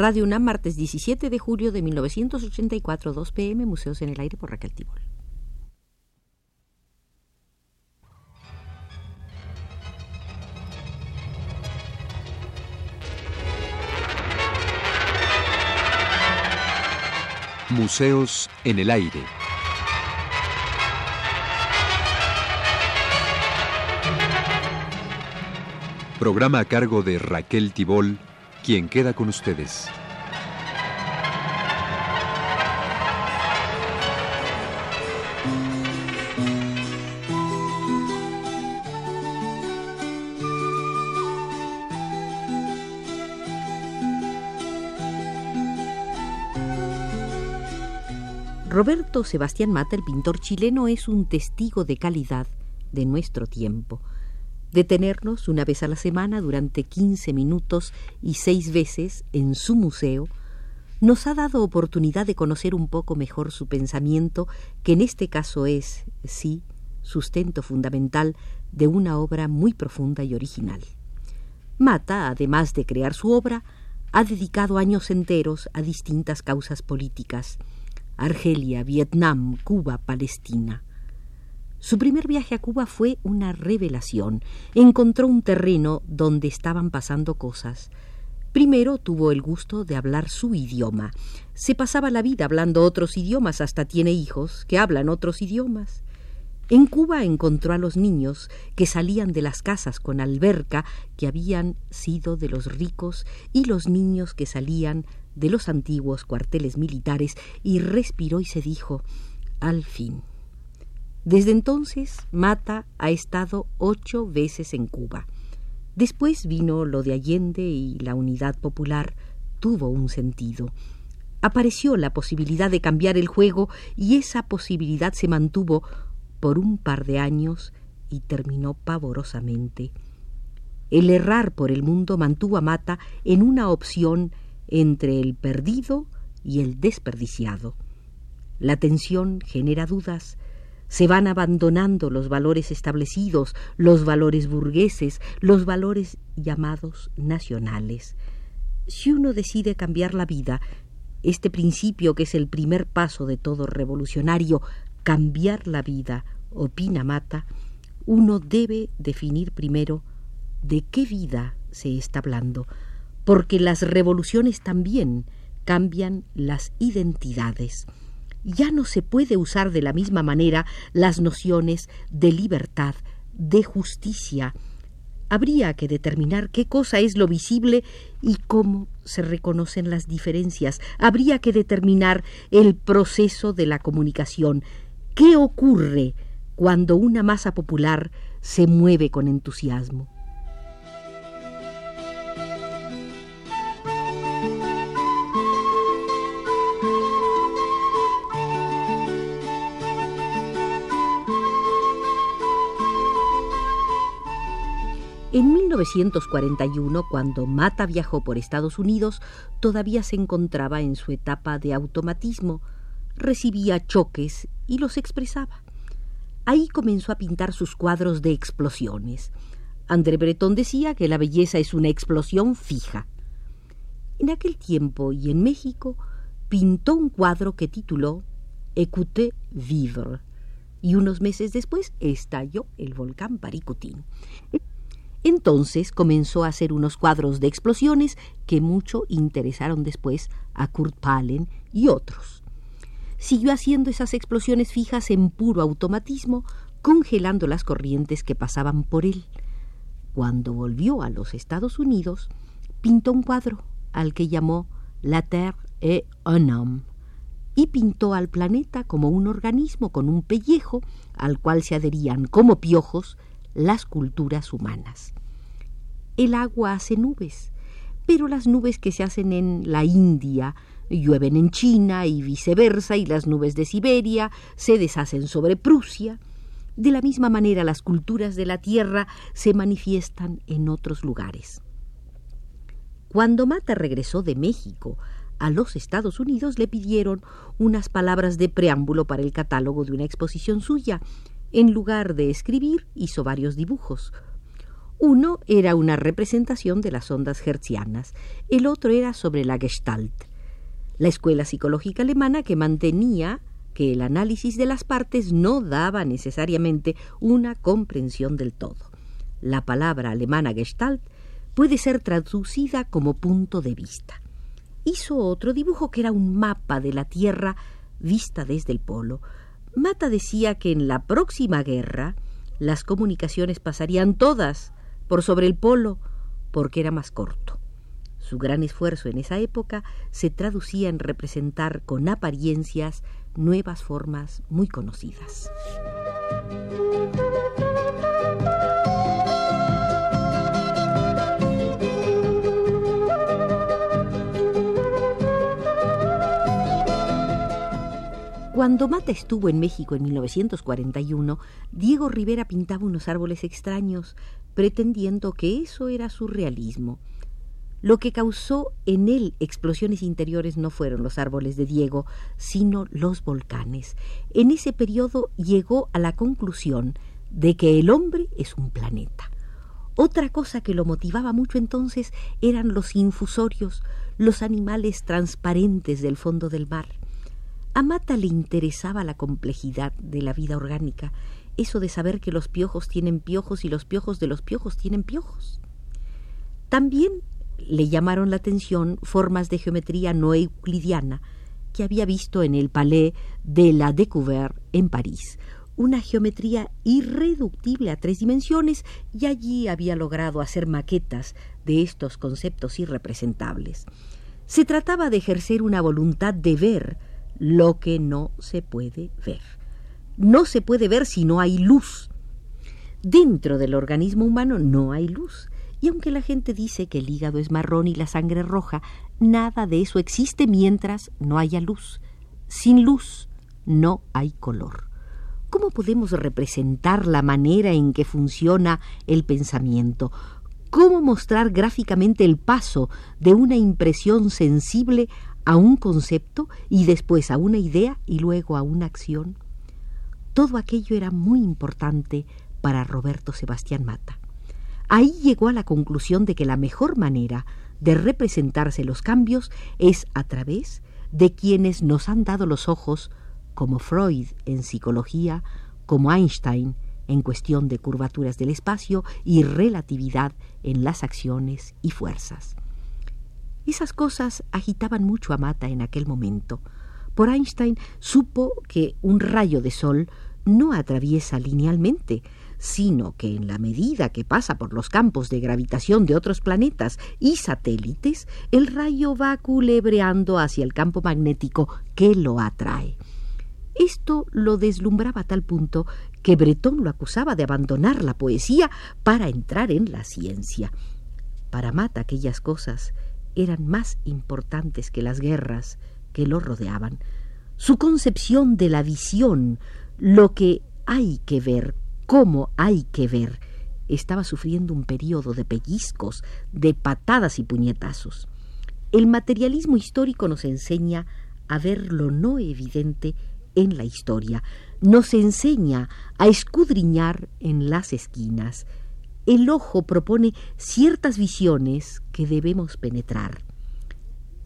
Radio UNAM, martes 17 de julio de 1984, 2 pm, Museos en el Aire por Raquel Tibol. Museos en el Aire. Programa a cargo de Raquel Tibol, quien queda con ustedes. Roberto Sebastián Mata, el pintor chileno, es un testigo de calidad de nuestro tiempo. Detenernos una vez a la semana durante 15 minutos y seis veces en su museo nos ha dado oportunidad de conocer un poco mejor su pensamiento, que en este caso es, sí, sustento fundamental de una obra muy profunda y original. Mata, además de crear su obra, ha dedicado años enteros a distintas causas políticas, Argelia, Vietnam, Cuba, Palestina. Su primer viaje a Cuba fue una revelación. Encontró un terreno donde estaban pasando cosas. Primero tuvo el gusto de hablar su idioma. Se pasaba la vida hablando otros idiomas, hasta tiene hijos que hablan otros idiomas. En Cuba encontró a los niños que salían de las casas con alberca que habían sido de los ricos y los niños que salían de los antiguos cuarteles militares y respiró y se dijo al fin. Desde entonces, Mata ha estado ocho veces en Cuba. Después vino lo de Allende y la unidad popular tuvo un sentido. Apareció la posibilidad de cambiar el juego y esa posibilidad se mantuvo por un par de años y terminó pavorosamente. El errar por el mundo mantuvo a Mata en una opción entre el perdido y el desperdiciado. La tensión genera dudas, se van abandonando los valores establecidos, los valores burgueses, los valores llamados nacionales. Si uno decide cambiar la vida, este principio que es el primer paso de todo revolucionario, cambiar la vida, opina Mata, uno debe definir primero de qué vida se está hablando, porque las revoluciones también cambian las identidades. Ya no se puede usar de la misma manera las nociones de libertad, de justicia. Habría que determinar qué cosa es lo visible y cómo se reconocen las diferencias. Habría que determinar el proceso de la comunicación. ¿Qué ocurre cuando una masa popular se mueve con entusiasmo? En 1941, cuando Mata viajó por Estados Unidos, todavía se encontraba en su etapa de automatismo. Recibía choques y los expresaba. Ahí comenzó a pintar sus cuadros de explosiones. André Breton decía que la belleza es una explosión fija. En aquel tiempo y en México pintó un cuadro que tituló Écoutez vivre y unos meses después estalló el volcán Paricutín. Entonces comenzó a hacer unos cuadros de explosiones que mucho interesaron después a Kurt Palen y otros. Siguió haciendo esas explosiones fijas en puro automatismo, congelando las corrientes que pasaban por él. Cuando volvió a los Estados Unidos, pintó un cuadro al que llamó La Terre et un homme y pintó al planeta como un organismo con un pellejo al cual se adherían como piojos las culturas humanas. El agua hace nubes, pero las nubes que se hacen en la India llueven en China y viceversa, y las nubes de Siberia se deshacen sobre Prusia. De la misma manera las culturas de la Tierra se manifiestan en otros lugares. Cuando Mata regresó de México a los Estados Unidos le pidieron unas palabras de preámbulo para el catálogo de una exposición suya, en lugar de escribir, hizo varios dibujos. Uno era una representación de las ondas hertzianas, el otro era sobre la Gestalt, la escuela psicológica alemana que mantenía que el análisis de las partes no daba necesariamente una comprensión del todo. La palabra alemana Gestalt puede ser traducida como punto de vista. Hizo otro dibujo que era un mapa de la Tierra vista desde el polo. Mata decía que en la próxima guerra las comunicaciones pasarían todas por sobre el polo porque era más corto. Su gran esfuerzo en esa época se traducía en representar con apariencias nuevas formas muy conocidas. Cuando Mata estuvo en México en 1941, Diego Rivera pintaba unos árboles extraños, pretendiendo que eso era surrealismo. Lo que causó en él explosiones interiores no fueron los árboles de Diego, sino los volcanes. En ese periodo llegó a la conclusión de que el hombre es un planeta. Otra cosa que lo motivaba mucho entonces eran los infusorios, los animales transparentes del fondo del mar. A Mata le interesaba la complejidad de la vida orgánica, eso de saber que los piojos tienen piojos y los piojos de los piojos tienen piojos. También le llamaron la atención formas de geometría no euclidiana que había visto en el Palais de la Découverte en París, una geometría irreductible a tres dimensiones y allí había logrado hacer maquetas de estos conceptos irrepresentables. Se trataba de ejercer una voluntad de ver lo que no se puede ver. No se puede ver si no hay luz. Dentro del organismo humano no hay luz. Y aunque la gente dice que el hígado es marrón y la sangre roja, nada de eso existe mientras no haya luz. Sin luz no hay color. ¿Cómo podemos representar la manera en que funciona el pensamiento? ¿Cómo mostrar gráficamente el paso de una impresión sensible a un concepto y después a una idea y luego a una acción. Todo aquello era muy importante para Roberto Sebastián Mata. Ahí llegó a la conclusión de que la mejor manera de representarse los cambios es a través de quienes nos han dado los ojos, como Freud en psicología, como Einstein en cuestión de curvaturas del espacio y relatividad en las acciones y fuerzas. Esas cosas agitaban mucho a Mata en aquel momento. Por Einstein supo que un rayo de sol no atraviesa linealmente, sino que en la medida que pasa por los campos de gravitación de otros planetas y satélites, el rayo va culebreando hacia el campo magnético que lo atrae. Esto lo deslumbraba a tal punto que Breton lo acusaba de abandonar la poesía para entrar en la ciencia. Para Mata aquellas cosas eran más importantes que las guerras que lo rodeaban. Su concepción de la visión, lo que hay que ver, cómo hay que ver, estaba sufriendo un periodo de pellizcos, de patadas y puñetazos. El materialismo histórico nos enseña a ver lo no evidente en la historia, nos enseña a escudriñar en las esquinas, el ojo propone ciertas visiones que debemos penetrar.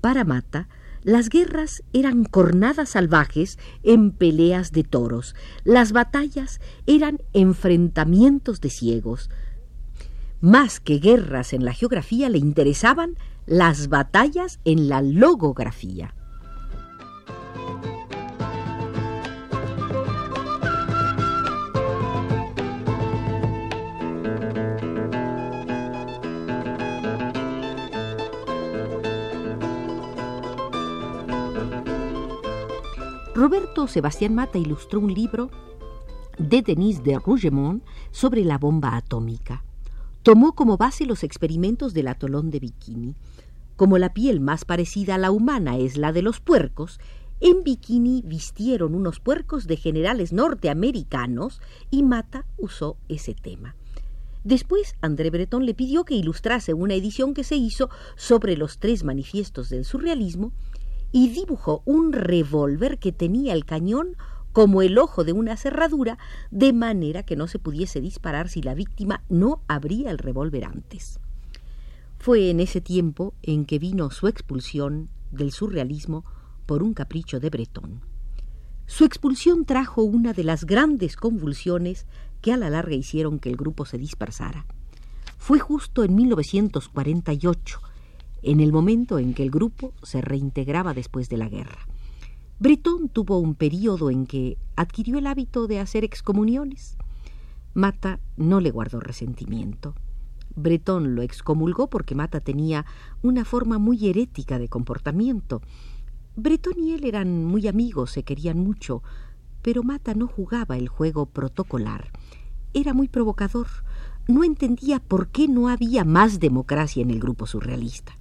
Para Mata, las guerras eran cornadas salvajes en peleas de toros, las batallas eran enfrentamientos de ciegos. Más que guerras en la geografía le interesaban las batallas en la logografía. Roberto Sebastián Mata ilustró un libro de Denis de Rougemont sobre la bomba atómica. Tomó como base los experimentos del atolón de Bikini. Como la piel más parecida a la humana es la de los puercos, en Bikini vistieron unos puercos de generales norteamericanos y Mata usó ese tema. Después, André Breton le pidió que ilustrase una edición que se hizo sobre los tres manifiestos del surrealismo y dibujó un revólver que tenía el cañón como el ojo de una cerradura, de manera que no se pudiese disparar si la víctima no abría el revólver antes. Fue en ese tiempo en que vino su expulsión del surrealismo por un capricho de Bretón. Su expulsión trajo una de las grandes convulsiones que a la larga hicieron que el grupo se dispersara. Fue justo en 1948, en el momento en que el grupo se reintegraba después de la guerra. Bretón tuvo un período en que adquirió el hábito de hacer excomuniones. Mata no le guardó resentimiento. Bretón lo excomulgó porque Mata tenía una forma muy herética de comportamiento. Bretón y él eran muy amigos, se querían mucho, pero Mata no jugaba el juego protocolar. Era muy provocador. No entendía por qué no había más democracia en el grupo surrealista.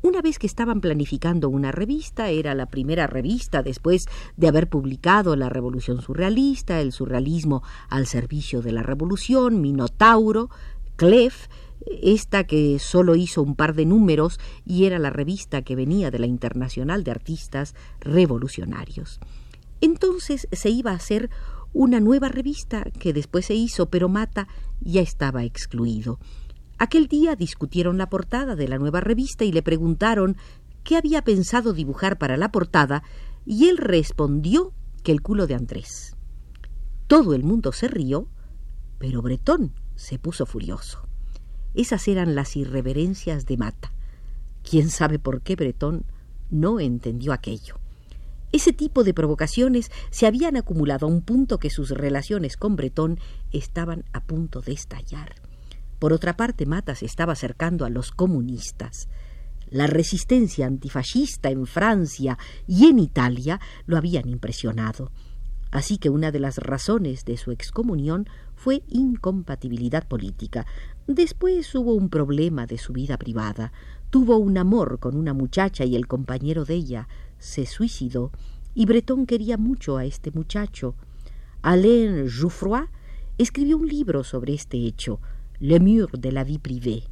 Una vez que estaban planificando una revista, era la primera revista después de haber publicado La Revolución Surrealista, El Surrealismo al Servicio de la Revolución, Minotauro, Clef, esta que solo hizo un par de números y era la revista que venía de la Internacional de Artistas Revolucionarios. Entonces se iba a hacer una nueva revista que después se hizo, pero Mata ya estaba excluido. Aquel día discutieron la portada de la nueva revista y le preguntaron qué había pensado dibujar para la portada y él respondió que el culo de Andrés. Todo el mundo se rió, pero Bretón se puso furioso. Esas eran las irreverencias de Mata. Quién sabe por qué Bretón no entendió aquello. Ese tipo de provocaciones se habían acumulado a un punto que sus relaciones con Bretón estaban a punto de estallar. Por otra parte, Mata se estaba acercando a los comunistas. La resistencia antifascista en Francia y en Italia lo habían impresionado. Así que una de las razones de su excomunión fue incompatibilidad política. Después hubo un problema de su vida privada. Tuvo un amor con una muchacha y el compañero de ella se suicidó. Y Breton quería mucho a este muchacho. Alain Jouffroy escribió un libro sobre este hecho, Le Mur de la vie privée.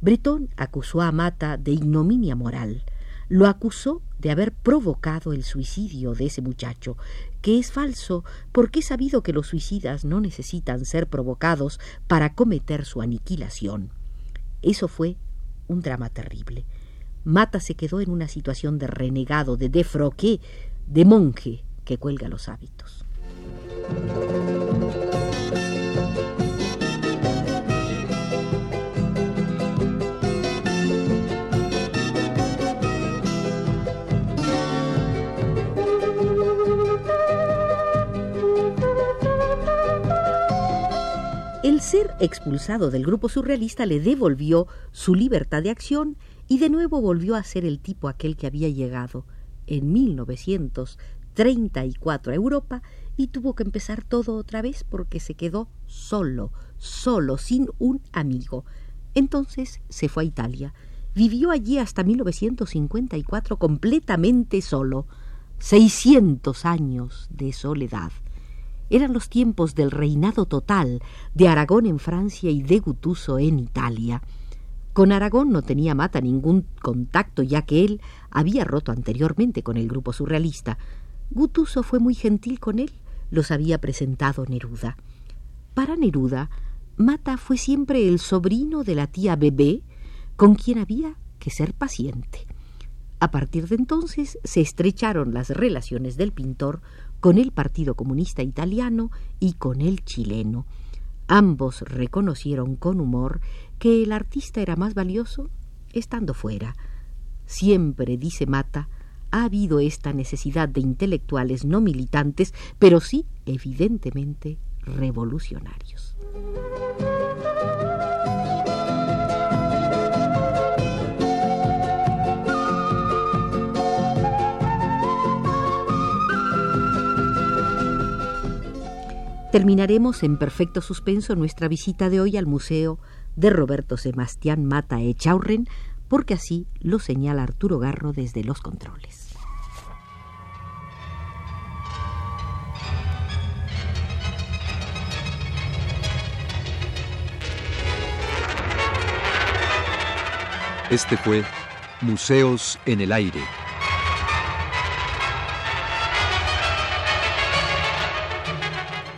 Breton acusó a Mata de ignominia moral. Lo acusó de haber provocado el suicidio de ese muchacho, que es falso porque he sabido que los suicidas no necesitan ser provocados para cometer su aniquilación. Eso fue un drama terrible. Mata se quedó en una situación de renegado, de defroqué, de monje que cuelga los hábitos. Ser expulsado del grupo surrealista le devolvió su libertad de acción y de nuevo volvió a ser el tipo aquel que había llegado en 1934 a Europa y tuvo que empezar todo otra vez porque se quedó solo, solo, sin un amigo. Entonces se fue a Italia. Vivió allí hasta 1954 completamente solo. Seiscientos años de soledad. Eran los tiempos del reinado total de Aragón en Francia y de Gutuso en Italia. Con Aragón no tenía Mata ningún contacto, ya que él había roto anteriormente con el grupo surrealista. Gutuso fue muy gentil con él, los había presentado Neruda. Para Neruda, Mata fue siempre el sobrino de la tía Bebé, con quien había que ser paciente. A partir de entonces se estrecharon las relaciones del pintor con el Partido Comunista Italiano y con el chileno. Ambos reconocieron con humor que el artista era más valioso estando fuera. Siempre, dice Mata, ha habido esta necesidad de intelectuales no militantes, pero sí, evidentemente, revolucionarios. Terminaremos en perfecto suspenso nuestra visita de hoy al Museo de Roberto Sebastián Mata Echaurren, porque así lo señala Arturo Garro desde los controles. Este fue Museos en el Aire.